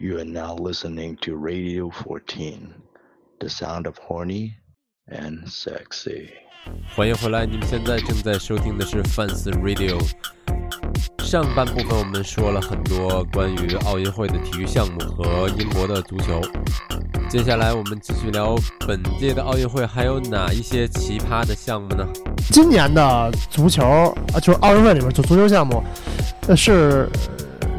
You are now listening to Radio 14, the sound of horny and sexy. 欢迎回来，你们现在正在收听的是 Fans Radio。上半部分我们说了很多关于奥运会的体育项目和英国的足球，接下来我们继续聊本届的奥运会还有哪一些奇葩的项目呢？今年的足球啊，就是奥运会里面就足球项目，呃是，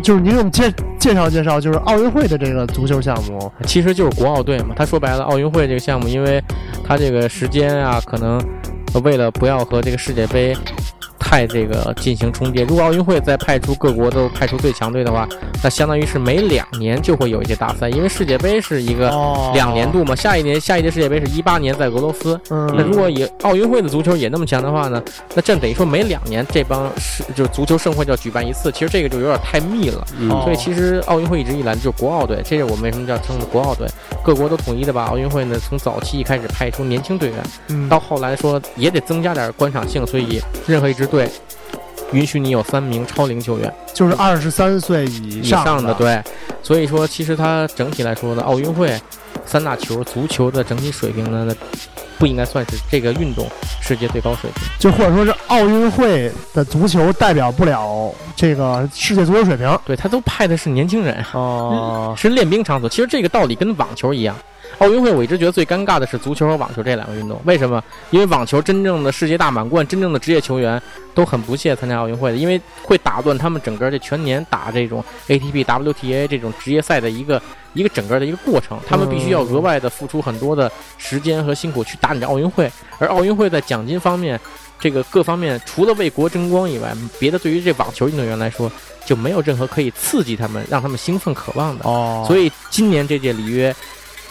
就是您给我们介介绍介绍，就是奥运会的这个足球项目。其实就是国奥队嘛。他说白了，奥运会这个项目，因为他这个时间啊，可能为了不要和这个世界杯太这个进行重叠，如果奥运会再派出各国都派出最强队的话，那相当于是每两年就会有一届大赛，因为世界杯是一个哦两年度嘛。下一年下一届世界杯是一八年在俄罗斯，嗯，那如果以奥运会的足球也那么强的话呢，那这等于说每两年这帮是就是足球盛会就要举办一次，其实这个就有点太密了。所以其实奥运会一直以来就是国奥队，这是我们为什么叫称的国奥队。各国都统一的把奥运会呢从早期一开始派出年轻队员，嗯到后来说也得增加点观赏性，所以任何一支队允许你有三名超龄球员就是二十三岁以以上上的，对。所以说其实它整体来说呢，奥运会三大球足球的整体水平呢，不应该算是这个运动世界最高水平。就或者说是奥运会的足球代表不了这个世界足球水平。对他都派的是年轻人，哦，是练兵场所。其实这个道理跟网球一样。奥运会我一直觉得最尴尬的是足球和网球这两个运动，为什么？因为网球真正的世界大满贯、真正的职业球员都很不屑参加奥运会的，因为会打断他们整个这全年打这种 ATP、WTA 这种职业赛的一个一个整个的一个过程，他们必须要额外的付出很多的时间和辛苦去打你的奥运会，而奥运会在奖金方面。这个各方面除了为国争光以外，别的对于这网球运动员来说就没有任何可以刺激他们、让他们兴奋渴望的。哦，所以今年这届里约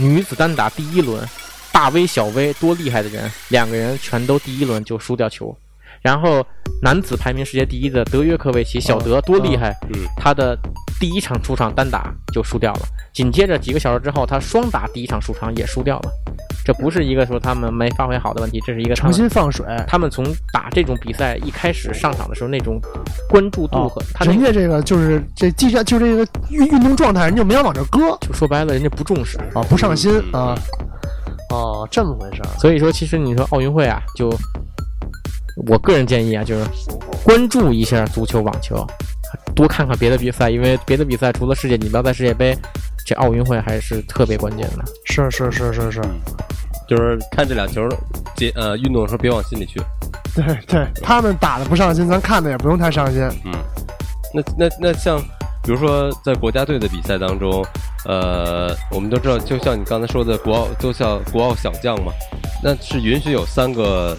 女子单打第一轮，大 V 小 V 多厉害的人，两个人全都第一轮就输掉球。然后男子排名世界第一的德约科维奇小德多厉害，嗯他的第一场出场单打就输掉了，紧接着几个小时之后，他双打第一场出场也输掉了。这不是一个说他们没发挥好的问题，这是一个他重新放水。他们从打这种比赛一开始上场的时候那种关注度哦和他那个人家这个就是这技战，就这个运运动状态，人家没有往这搁就说白了，人家不重视。啊，不上心嗯啊。哦，这么回事儿。所以说，其实你说奥运会啊，就我个人建议啊，就是关注一下足球、网球，多看看别的比赛，因为别的比赛除了世界锦标赛、世界杯，这奥运会还是特别关键的。是是是是是，就是看这俩球这呃运动的时候别往心里去。对对，他们打的不上心，咱看的也不用太上心。嗯，那那那像，比如说在国家队的比赛当中，呃，我们都知道，就像你刚才说的国奥，都像国奥小将嘛，那是允许有三个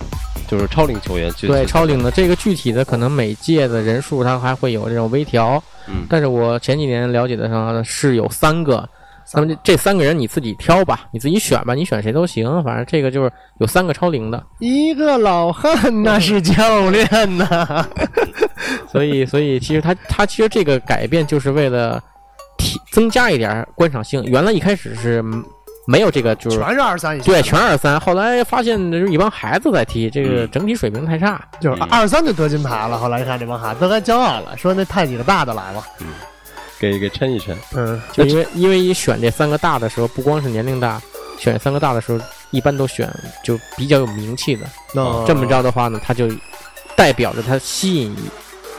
就是超龄球员去对，超龄的这个具体的可能每届的人数它还会有这种微调，嗯但是我前几年了解的上是有三个。那么这这三个人你自己挑吧，你自己选吧，你选谁都行，反正这个就是有三个超龄的，一个老汉那是教练呐 所以，所以其实他他其实这个改变就是为了提增加一点观赏性。原来一开始是嗯没有这个，就是全是二三以下。对全二三，后来发现就是一帮孩子在踢，这个嗯整体水平太差。就是二三就得金牌了。后来一看这帮孩子都该骄傲了，说那派几个大的来吧。给给抻一抻。嗯，就因为因为一选这三个大的时候，不光是年龄大，选三个大的时候，一般都选就比较有名气的。那这么着的话呢，他就代表着他吸引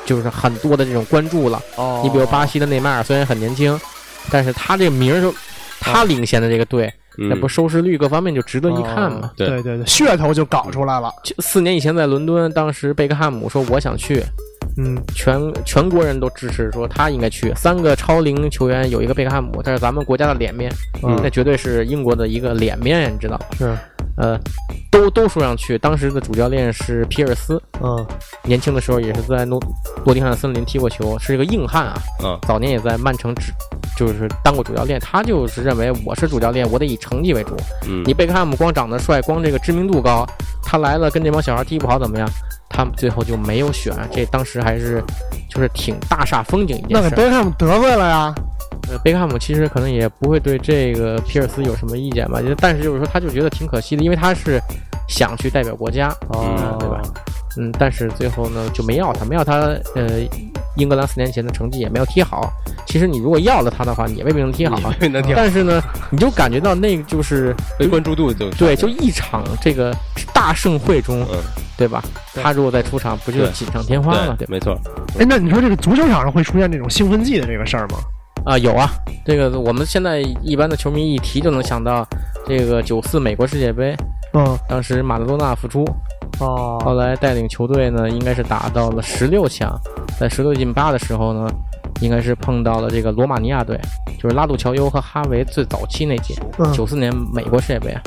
就是很多的这种关注了。哦，你比如巴西的内马尔，虽然很年轻，但是他这个名儿就他领先的这个队，那嗯不收视率各方面就值得一看嘛。对对对对，噱头就搞出来了。就四年以前在伦敦，当时贝克汉姆说我想去，嗯，全全国人都支持说他应该去。三个超龄球员有一个贝克汉姆，这是咱们国家的脸面，嗯那绝对是英国的一个脸面，你知道吧？是，呃，都都说上去。当时的主教练是皮尔斯，嗯年轻的时候也是在诺诺丁汉森林踢过球，是一个硬汉啊。嗯早年也在曼城执，就是当过主教练。他就是认为我是主教练，我得以成绩为主。嗯你贝克汉姆光长得帅，光这个知名度高，他来了跟这帮小孩踢不好怎么样？他们最后就没有选。这当时还是就是挺大煞风景一那给件事儿。贝克汉姆得罪了呀。呃贝克汉姆其实可能也不会对这个皮尔斯有什么意见吧，但是就是说他就觉得挺可惜的，因为他是想去代表国家，哦嗯对吧？嗯，但是最后呢就没要他，没要他，呃，英格兰四年前的成绩也没有踢好。其实你如果要了他的话，你也未必能踢好啊。也能踢好但是呢，你就感觉到那个就是被关注度就对，就一场这个大盛会中，嗯，对吧？他如果再出场，不就锦上添花了，对？没错，哎，那你说这个足球场上会出现这种兴奋剂的这个事儿吗？啊，有啊，这个我们现在一般的球迷一提就能想到，这个九四美国世界杯，嗯，当时马拉多纳复出，后哦，来带领球队呢，应该是打到了十六强，在十六进八的时候呢，应该是碰到了这个罗马尼亚队，就是拉杜乔尤和哈维最早期那届，嗯九四年美国世界杯啊。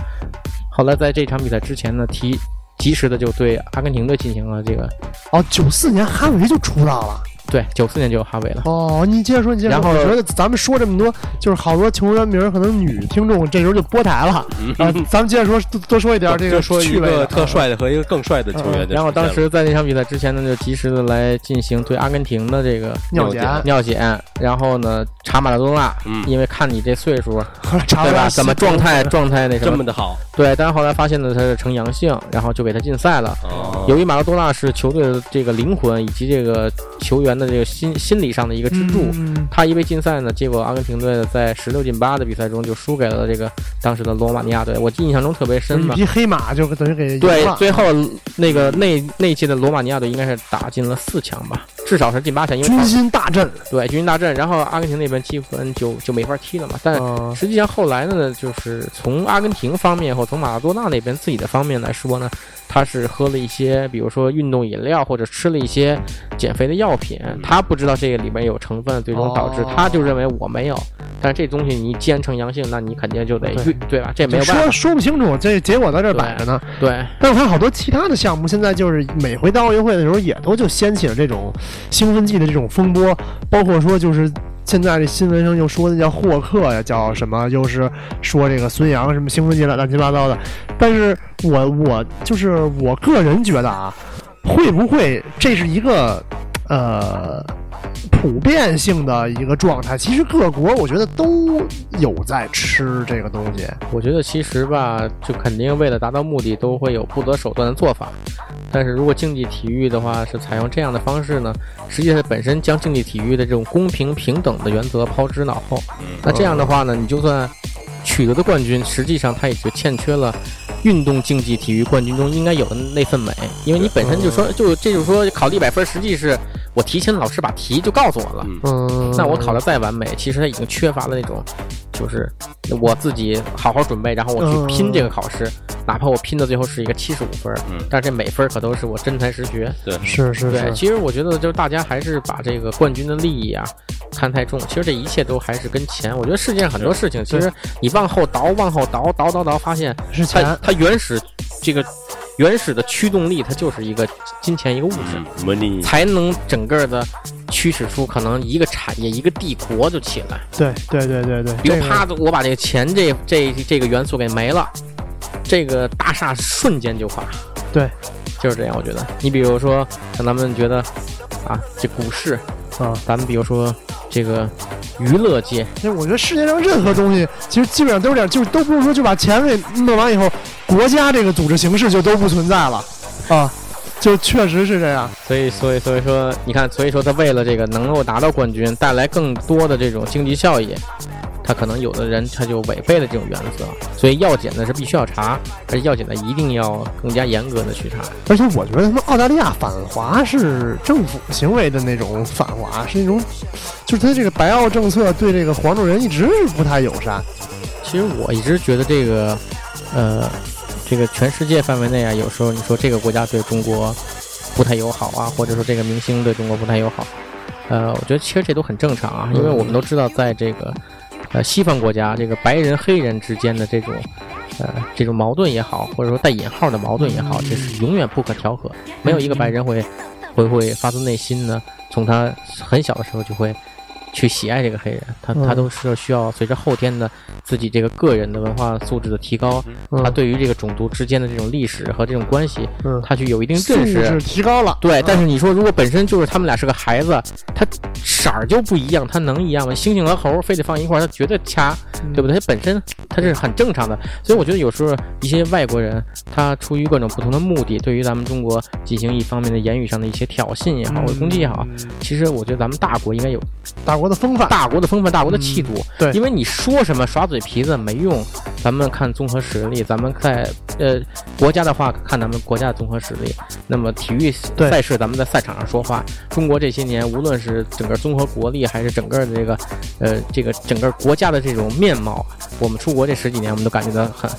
后来在这场比赛之前呢，提及时的就对阿根廷队进行了这个，哦，九四年哈维就出道了。对，九四年就有哈维了。哦，你接着说，你接着说。然后我觉得咱们说这么多，就是好多球员名，可能女听众这时候就播台了。啊，咱们接着说，多多说一点这个就说一趣味的个特帅的和一个更帅的球员。然后当时在那场比赛之前呢，就及时的来进行对阿根廷的这个尿检，尿检，然后呢查马拉多纳，嗯因为看你这岁数，查对吧？怎么状态 状态那什么？这么的好对，但是后来发现呢他是呈阳性，然后就给他禁赛了。哦，由于马拉多纳是球队的这个灵魂以及这个球员的这个心心理上的一个支柱，嗯他一被禁赛呢，结果阿根廷队在十六进八的比赛中就输给了这个当时的罗马尼亚队，我印象中特别深嘛。一匹黑马就等于给对最后那个那那一届的罗马尼亚队应该是打进了四强吧，至少是进八强，因为军他心大振。对军心大振，然后阿根廷那边积分就就没法踢了嘛。但嗯实际上后来呢，就是从阿根廷方面或从马拉多纳那边自己的方面来说呢，他是喝了一些，比如说运动饮料或者吃了一些减肥的药品，他不知道这个里面有成分，最终导致哦他就认为我没有。但是这东西你既然呈阳性，那你肯定就得对对对吧？这没有办说法。说说不清楚，这结果在这儿摆着呢。对，但我看好多其他的项目，现在就是每回到奥运会的时候，也都就掀起了这种兴奋剂的这种风波，包括说就是。现在这新闻上又说那叫霍克呀，叫什么？又是说这个孙杨什么兴奋剂了乱七八糟的。但是我我就是我个人觉得啊，会不会这是一个呃普遍性的一个状态？其实各国我觉得都有在吃这个东西。我觉得其实吧，就肯定为了达到目的，都会有不择手段的做法。但是如果竞技体育的话是采用这样的方式呢，实际上本身将竞技体育的这种公平平等的原则抛之脑后。那这样的话呢，你就算取得的冠军，实际上它也就欠缺了运动竞技体育冠军中应该有的那份美，因为你本身就说就这就是说考一百分，实际是我提前老师把题就告诉我了。嗯嗯，那我考的再完美，其实他已经缺乏了那种，就是我自己好好准备，然后我去拼这个考试，哪怕我拼到最后是一个七十五分，嗯但是这每分可都是我真才实学。对，是是是，其实我觉得就是大家还是把这个冠军的利益啊看太重，其实这一切都还是跟钱。我觉得世界上很多事情，其实你往后倒，往后倒，倒倒倒，发现是它钱。它原始这个原始的驱动力，它就是一个金钱一个物质。嗯，money 才能整个的驱使出可能一个产业、一个帝国就起来。对对对对对，这个比如啪，我把这个钱这这这个元素给没了，这个大厦瞬间就垮。对，就是这样。我觉得，你比如说，像咱们觉得啊，这股市，啊，咱们比如说这个娱乐界，其实我觉得世界上任何东西，其实基本上都是这样，就是都不是说就把钱给弄完以后，国家这个组织形式就都不存在了啊，就确实是这样。所以所以所以说，你看，所以说他为了这个能够拿到冠军，带来更多的这种经济效益。他可能有的人他就违背了这种原则，所以药检呢是必须要查，而且药检呢一定要更加严格的去查。而且我觉得他们澳大利亚反华是政府行为的那种反华，是那种，就是他这个白澳政策对这个黄种人一直是不太友善。其实我一直觉得这个，呃，这个全世界范围内啊，有时候你说这个国家对中国不太友好啊，或者说这个明星对中国不太友好，呃，我觉得其实这都很正常啊，因为我们都知道，在这个呃西方国家，这个白人黑人之间的这种呃这种矛盾也好，或者说带引号的矛盾也好，这是永远不可调和，没有一个白人会会会发自内心呢，从他很小的时候就会。去喜爱这个黑人，他他嗯都是需要随着后天的自己这个个人的文化素质的提高，他嗯对于这个种族之间的这种历史和这种关系，嗯，他去有一定认识质。提高了。对，但是你说如果本身就是他们俩是个孩子，他色儿就不一样，他能一样吗？猩猩和猴儿非得放一块儿，他绝对掐对不对？它本身它是很正常的，所以我觉得有时候一些外国人他出于各种不同的目的，对于咱们中国进行一方面的言语上的一些挑衅也好，或者攻击也好，其实我觉得咱们大国应该有大国的风范，大国的风范、大国的气度。对因为你说什么耍嘴皮子没用，咱们看综合实力，咱们在呃国家的话看咱们国家的综合实力。那么体育赛事，咱们在赛场上说话。中国这些年，无论是整个综合国力，还是整个的这个呃这个整个国家的这种面貌啊，我们出国这十几年，我们都感觉到很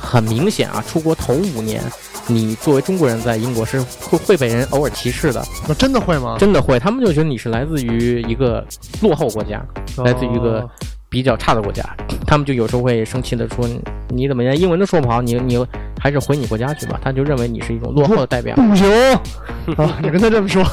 很明显啊。出国头五年，你作为中国人在英国是会会被人偶尔歧视的，那真的会吗？真的会，他们就觉得你是来自于一个落后国家。来自于一个哦比较差的国家，他们就有时候会生气的说：“你怎么连英文都说不好？你你还是回你国家去吧。”他就认为你是一种落后的代表。不行啊！你跟他这么说，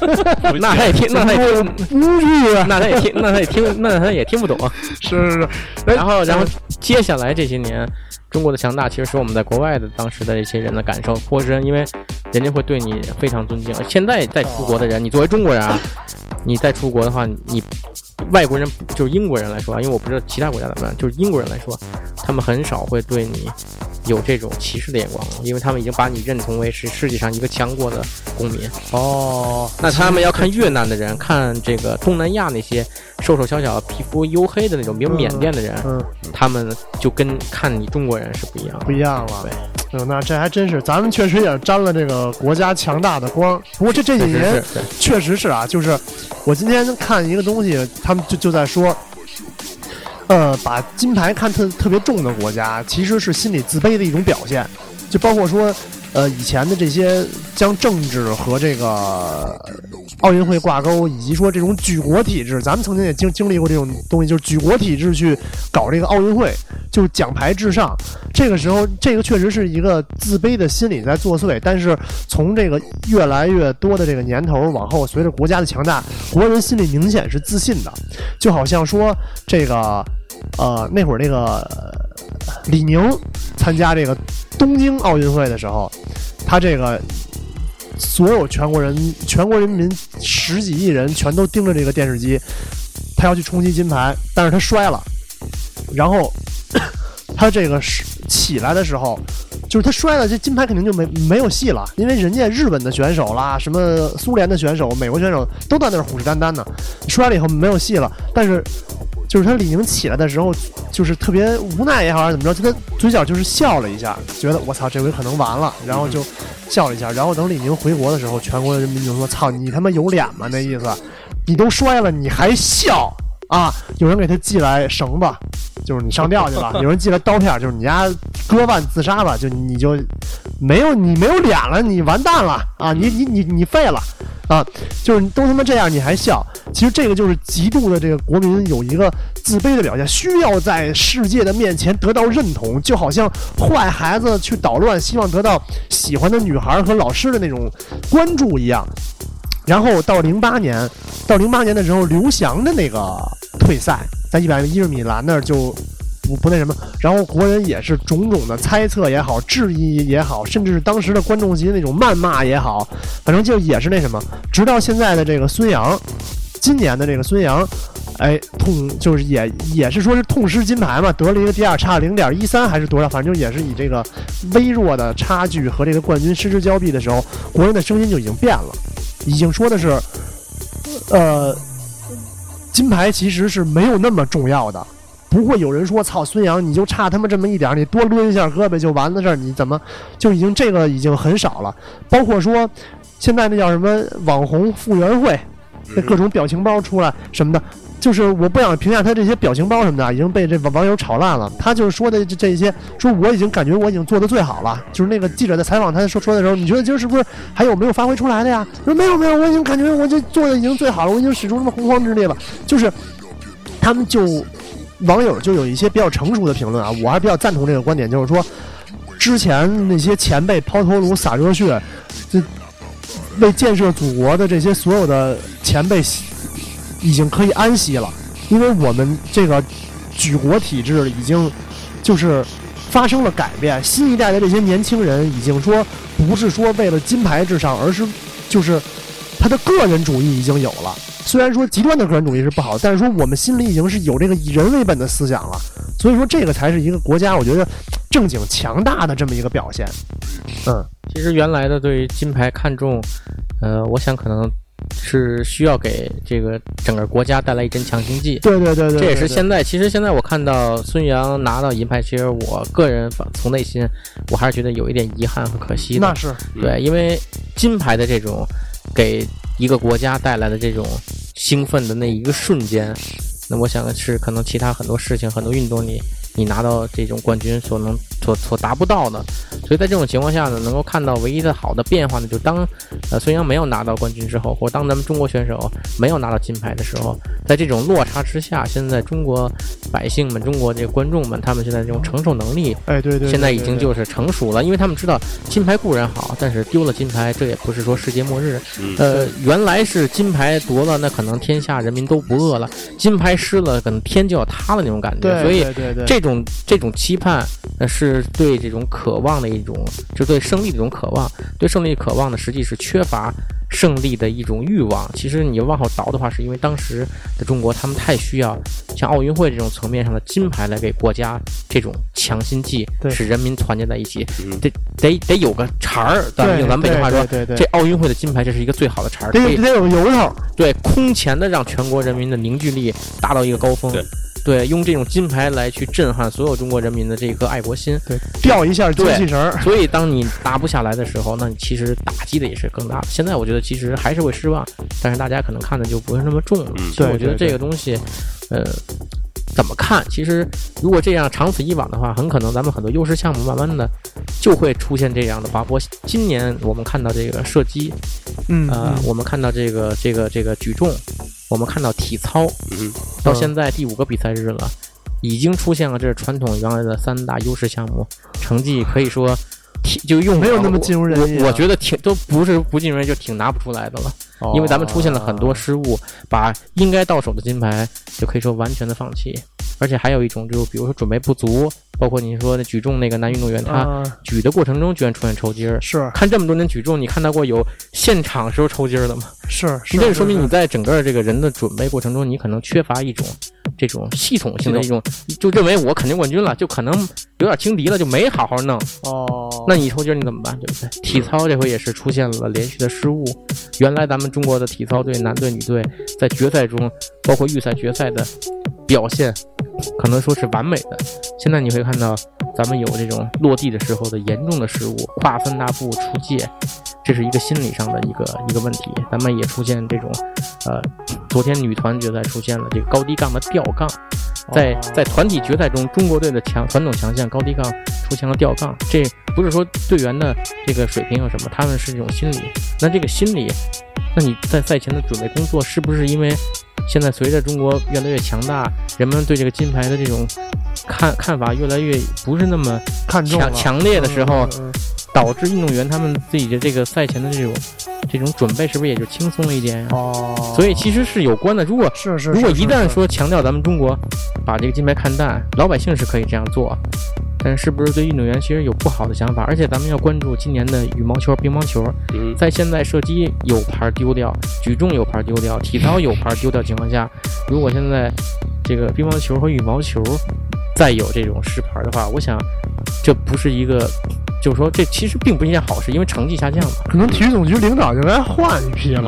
那他也听，那他也听，不去啊！那他也听，那他也听，那他也听不懂。是是是，哎然后，然后接下来这些年，中国的强大其实是我们在国外的当时的一些人的感受颇深，因为人家会对你非常尊敬。现在在出国的人，你作为中国人啊，你再出国的话，你外国人就是英国人来说啊，因为我不知道其他国家怎么样，就是英国人来说，他们很少会对你有这种歧视的眼光了，因为他们已经把你认同为是世界上一个强国的公民。哦，那他们要看越南的人，看这个东南亚那些瘦瘦小小、皮肤黝黑的那种，比如缅甸的人，嗯，他们就跟看你中国人是不一样的。不一样了。对嗯，那这还真是，咱们确实也沾了这个国家强大的光。不过这这几年确实是啊，就是我今天看一个东西，他们就就在说，呃，把金牌看特特别重的国家，其实是心理自卑的一种表现，就包括说。呃，以前的这些将政治和这个奥运会挂钩，以及说这种举国体制，咱们曾经也经经历过这种东西，就是举国体制去搞这个奥运会，就是奖牌至上。这个时候，这个确实是一个自卑的心理在作祟。但是从这个越来越多的这个年头往后，随着国家的强大，国人心里明显是自信的，就好像说这个呃那会儿那个李宁参加这个东京奥运会的时候，他这个所有全国人全国人民十几亿人全都盯着这个电视机，他要去冲击金牌，但是他摔了，然后他这个是起来的时候，就是他摔了，这金牌肯定就没没有戏了，因为人家日本的选手啦，什么苏联的选手、美国选手都在那儿虎视眈眈呢，摔了以后没有戏了，但是。就是他李宁起来的时候，就是特别无奈也好，还是怎么着，就他嘴角就是笑了一下，觉得我操，这回可能完了，然后就笑了一下。然后等李宁回国的时候，全国人民就说：“操，你他妈有脸吗？那意思，你都摔了，你还笑啊？”有人给他寄来绳子，就是你上吊去了；有人寄来刀片，就是你家割腕自杀吧，就你就没有你没有脸了，你完蛋了啊！你你你你废了。啊，就是都他妈这样，你还笑？其实这个就是极度的这个国民有一个自卑的表现，需要在世界的面前得到认同，就好像坏孩子去捣乱，希望得到喜欢的女孩和老师的那种关注一样。然后到零八年，到零八年的时候，刘翔的那个退赛，在一百一十米栏那儿就不不那什么，然后国人也是种种的猜测也好，质疑也好，甚至是当时的观众席那种谩骂也好，反正就也是那什么，直到现在的这个孙杨，今年的这个孙杨，哎，痛就是也也是说是痛失金牌嘛，得了一个第二，差零点一三还是多少，反正就也是以这个微弱的差距和这个冠军失之交臂的时候，国人的声音就已经变了，已经说的是，呃，金牌其实是没有那么重要的。不会有人说操孙杨，你就差他妈这么一点，你多抡一下胳膊就完了事儿，你怎么就已经这个已经很少了？包括说现在那叫什么网红复原会，那各种表情包出来什么的，就是我不想评价他这些表情包什么的，已经被这网网友炒烂了。他就是说的这这些，说我已经感觉我已经做的最好了。就是那个记者在采访他说说的时候，你觉得今儿是不是还有没有发挥出来的呀？说没有没有，我已经感觉我这做的已经最好了，我已经使出什么洪荒之力了。就是他们就网友就有一些比较成熟的评论啊，我还比较赞同这个观点，就是说之前那些前辈抛头颅洒热血，这为建设祖国的这些所有的前辈已经可以安息了，因为我们这个举国体制已经就是发生了改变，新一代的这些年轻人已经说不是说为了金牌至上，而是就是他的个人主义已经有了。虽然说极端的个人主义是不好，但是说我们心里已经是有这个以人为本的思想了，所以说这个才是一个国家，我觉得正经强大的这么一个表现。嗯，其实原来的对于金牌看重，呃，我想可能是需要给这个整个国家带来一针强心剂。对对对对，这也是现在，其实现在我看到孙杨拿到银牌，其实我个人从内心，我还是觉得有一点遗憾和可惜的。那是对，因为金牌的这种给一个国家带来的这种兴奋的那一个瞬间，那我想是可能其他很多事情、很多运动里，你拿到这种冠军所能所所达不到的。所以在这种情况下呢，能够看到唯一的好的变化呢，就当呃孙杨没有拿到冠军之后，或当咱们中国选手没有拿到金牌的时候，在这种落差之下，现在中国百姓们、中国这个观众们，他们现在这种承受能力哎对对对，现在已经就是成熟了，因为他们知道金牌固然好，但是丢了金牌，这也不是说世界末日。嗯呃，原来是金牌夺了，那可能天下人民都不饿了；金牌失了，可能天就要塌了那种感觉。所以对对对这种这种期盼，呃，是对这种渴望的一种，就对胜利的一种渴望。对胜利渴望呢，实际是缺乏胜利的一种欲望。其实你往后倒的话，是因为当时的中国他们太需要像奥运会这种层面上的金牌来给国家这种强心剂，对使人民团结在一起。嗯得得得有个茬儿，咱们用咱们北京话说。对对对这奥运会的金牌，这是一个最好的茬儿，可以得得有个由头，对空前的让全国人民的凝聚力达到一个高峰。对对，用这种金牌来去震撼所有中国人民的这颗爱国心。对，吊一下精气神儿。所以，当你拿不下来的时候，那你其实打击的也是更大的。现在我觉得其实还是会失望，但是大家可能看的就不是那么重了。嗯所以我觉得对对这个东西，呃，怎么看？其实如果这样长此以往的话，很可能咱们很多优势项目慢慢的就会出现这样的滑坡。今年我们看到这个射击，嗯，呃，嗯我们看到这个这个这个举重，我们看到体操，嗯到现在第五个比赛日了，已经出现了这是传统原来的三大优势项目，成绩可以说挺就用没有那么尽如人意啊我我觉得挺都不是不尽如人意，就挺拿不出来的了，因为咱们出现了很多失误，把应该到手的金牌就可以说完全的放弃，而且还有一种就比如说准备不足，包括你说的举重那个男运动员他啊举的过程中居然出现抽筋儿。是看这么多年举重，你看到过有现场时候抽筋儿的吗？是，你这个说明你在整个这个人的准备过程中，你可能缺乏一种这种系统性的一种，就认为我肯定冠军了，就可能有点轻敌了，就没好好弄。哦，那你抽筋儿你怎么办？对不对？体操这回也是出现了连续的失误。原来咱们中国的体操队男队、女队在决赛中，包括预赛、决赛的表现，可能说是完美的。现在你会看到，咱们有这种落地的时候的严重的失误，跨分大步出界，这是一个心理上的一个一个问题。咱们也出现这种，呃，昨天女团决赛出现了这个高低杠的吊杠，在哦在团体决赛中，中国队的强传统强项高低杠出现了吊杠，这不是说队员的这个水平有什么，他们是这种心理。那这个心理，那你在赛前的准备工作是不是因为现在随着中国越来越强大，人们对这个金牌的这种看看法越来越不是那么看重强强烈的时候，嗯嗯嗯。导致运动员他们自己的这个赛前的这种这种准备是不是也就轻松了一点呀、哦，所以其实是有关的。如果是是，如果一旦说强调咱们中国把这个金牌看淡，老百姓是可以这样做，但是不是对运动员其实有不好的想法？而且咱们要关注今年的羽毛球、乒乓球，嗯在现在射击有牌丢掉，举重有牌丢掉，体操有牌丢掉情况下，如果现在这个乒乓球和羽毛球再有这种失牌的话，我想这不是一个，就是说这其实并不是一件好事，因为成绩下降嘛。可能体育总局领导就该换一批了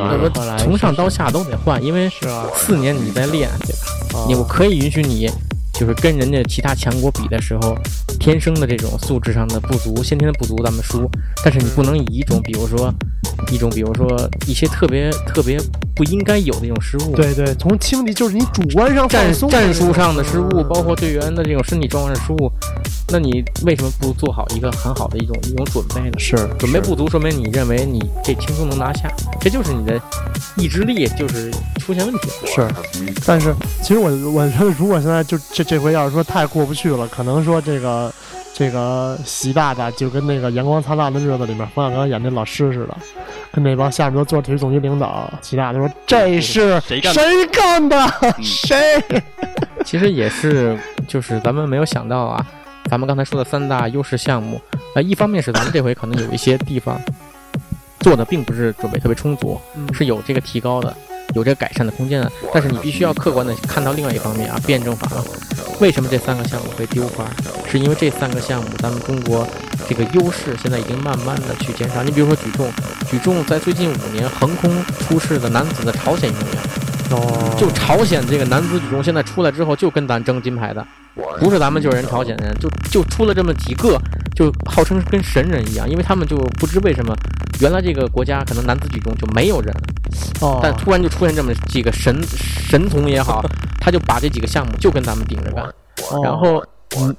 从上到下都得换，因为是啊，四年你在练，对吧？哦你我可以允许你，就是跟人家其他强国比的时候，天生的这种素质上的不足、先天的不足，咱们输。但是你不能以一种，比如说，一种比如说一些特别特别不应该有的一种失误，对对，从轻敌就是你主观上战战术上的嗯失误，包括队员的这种身体状况的失误，那你为什么不做好一个很好的一种一种准备呢？是准备不足，说明你认为你这轻松能拿下，这就是你的意志力就是出现问题了。是，但是其实我我觉得，如果现在就这这回要是说太过不去了，可能说这个这个习大大就跟那个《阳光灿烂的日子》里面冯小刚演那老师似的，跟那帮下面都做体育总局领导，习大大说这是谁干的谁干的？谁？其实也是，就是咱们没有想到啊，咱们刚才说的三大优势项目，呃，一方面是咱们这回可能有一些地方做的并不是准备特别充足，嗯是有这个提高的，有这个改善的空间的。但是你必须要客观的看到另外一方面啊，辩证法。为什么这三个项目会丢花？是因为这三个项目咱们中国这个优势现在已经慢慢的去减少。你比如说举重，举重在最近五年横空出世的男子的朝鲜运动员，哦，就朝鲜这个男子举重现在出来之后就跟咱争金牌的，不是咱们就是人朝鲜人，就就出了这么几个，就号称跟神人一样，因为他们就不知为什么，原来这个国家可能男子举重就没有人，哦，但突然就出现这么几个神神童也好，他就把这几个项目就跟咱们顶着干，哦然后嗯，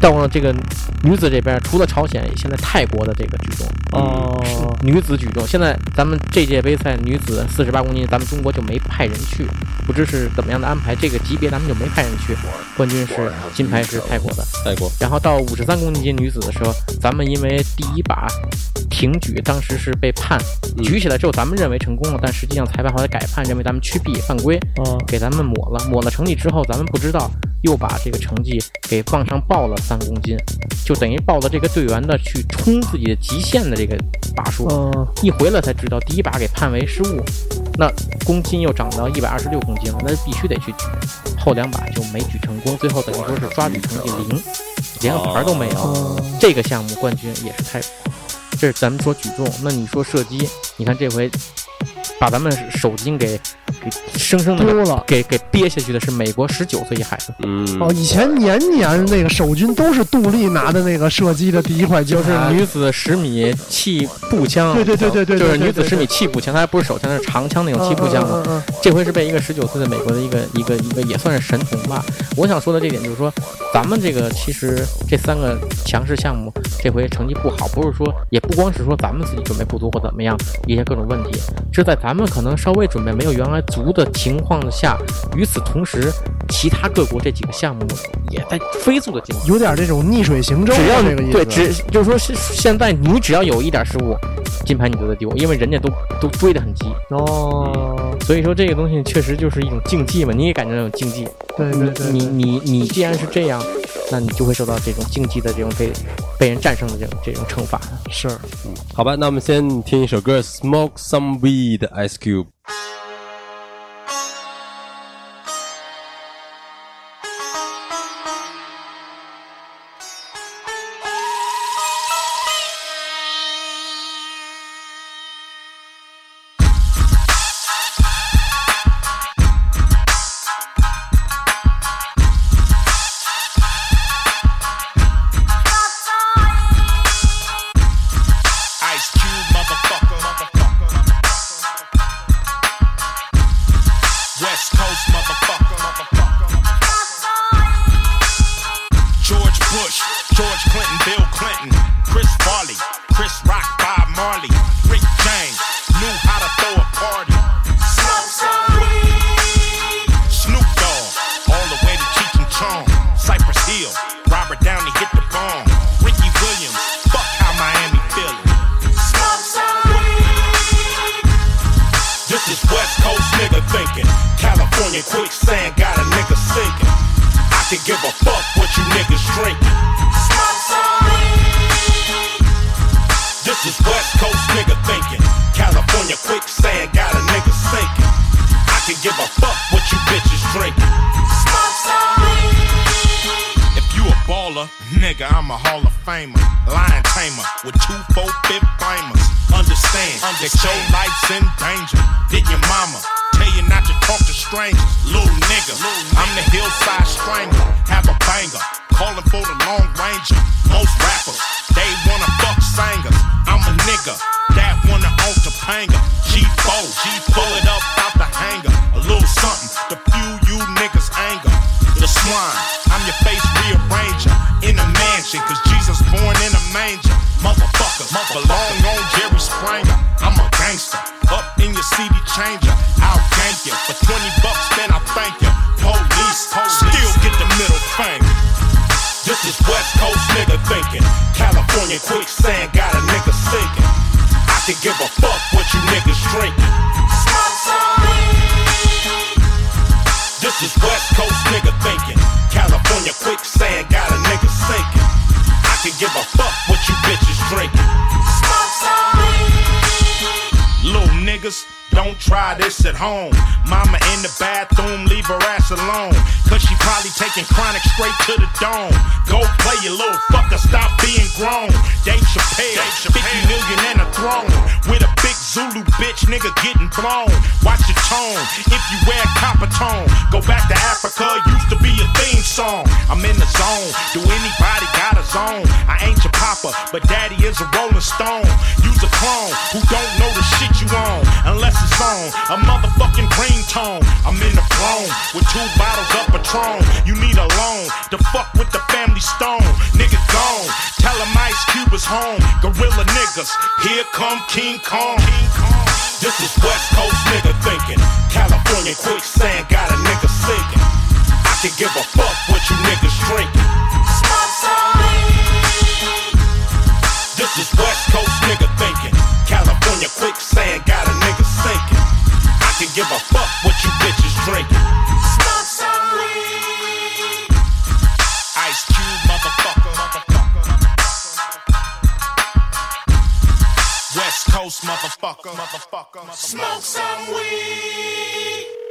到了这个女子这边，除了朝鲜，现在泰国的这个举重。哦，女子举重，现在咱们这届杯赛女子四十八公斤，咱们中国就没派人去，不知是怎么样的安排。这个级别咱们就没派人去，冠军是金牌是泰国的。泰国然后到五十三公斤女子的时候，咱们因为第一把挺举当时是被判嗯举起来之后，咱们认为成功了，但实际上裁判后来改判，认为咱们曲臂犯规，哦，给咱们抹了。抹了成绩之后，咱们不知道又把这个成绩给往上报了三公斤，就等于报了这个队员的去冲自己的极限的这个把数。嗯，一回来才知道第一把给判为失误，那公斤又涨到一百二十六公斤了，那必须得去举，后两把就没举成功，最后等于说是抓举成绩零，连个牌都没有。哦，这个项目冠军也是泰国，这是咱们说举重，那你说射击，你看这回把咱们手筋给生生的丢了。给给憋下去的是美国十九岁一孩子，嗯哦，以前年年那个首军都是杜丽拿的那个射击的第一块金就是，女子十米气步枪，对对对对对，就是女子十米，气步枪，它还不是手枪，它是长枪那种气步枪嘛。嗯嗯嗯这回是被一个十九岁的美国的一个一个一个也算是神童吧。我想说的这点就是说，咱们这个其实这三个强势项目这回成绩不好，不是说也不光是说咱们自己准备不足或怎么样一些各种问题，这在咱们可能稍微准备没有原来足的情况下，与此同时，其他各国这几个项目也在飞速的进步。有点这种逆水行舟只要这个意思，对，只就是说是现在你只要有一点失误，金牌你就得丢，因为人家都都追得很急。哦，所以说这个东西确实就是一种竞技嘛，你也感觉那种竞技。对对对，你你你既然是这样，那你就会受到这种竞技的这种被被人战胜的这种这种惩罚。是好吧，那我们先听一首歌，Smoke Some Weed Ice Cube。Baller, nigga, I'm a Hall of Famer. Lion tamer with two, four, fifth flamers. Understand, that your life's in danger. Did your mama tell you not to talk to strangers? Little nigga, I'm the hillside strangler. Have a banger, calling for the long ranger. Most rappers, they wanna fuck singers. I'm a nigga that wanna own Topanga. G4, G pull it up out the hanger. A little something to fuel you niggas' anger. The swine, I'm your face rearranger in a mansion, cause Jesus born in a manger. Motherfucker, Long on Jerry Springer. I'm a gangster, up in your CD changer. I'll gank you for 20 bucks, then I thank you. Police, still get the middle finger. This is West Coast nigga thinking. California quicksand got a nigga sinking. I can give a fuck what you niggas drinking. This is West give a fuck what you bitches drinking. Little niggas, don't try this at home. Mama in the bathroom, leave her ass alone. Cause she probably taking chronic straight to the dome. Go play your little fucker, stop being grown. Dave Chappelle, 50 million and a throne. With a big Zulu bitch, nigga getting blown. Watch your tone, if you wear copper tone. Go back to Africa, used to be a theme song. I'm in the zone, do anybody got a zone? I ain't your papa, but daddy is a rolling stone. Use a clone who don't know the shit you on, unless it's on a motherfucking green tone. I'm in the throne with two bottles of Patron. You need a loan to fuck with the family stone. Nigga gone, tell him Ice Cube is home. Gorilla niggas, here come King Kong. This is West Coast nigga thinking. California quicksand got a nigga sinking. I can give a fuck what you niggas drinking. This is West Coast nigga thinking. California quicksand Can give a fuck what you bitches drinking. Ice Cube, motherfucker. West Coast, motherfucker. Motherfucker. Smoke some weed.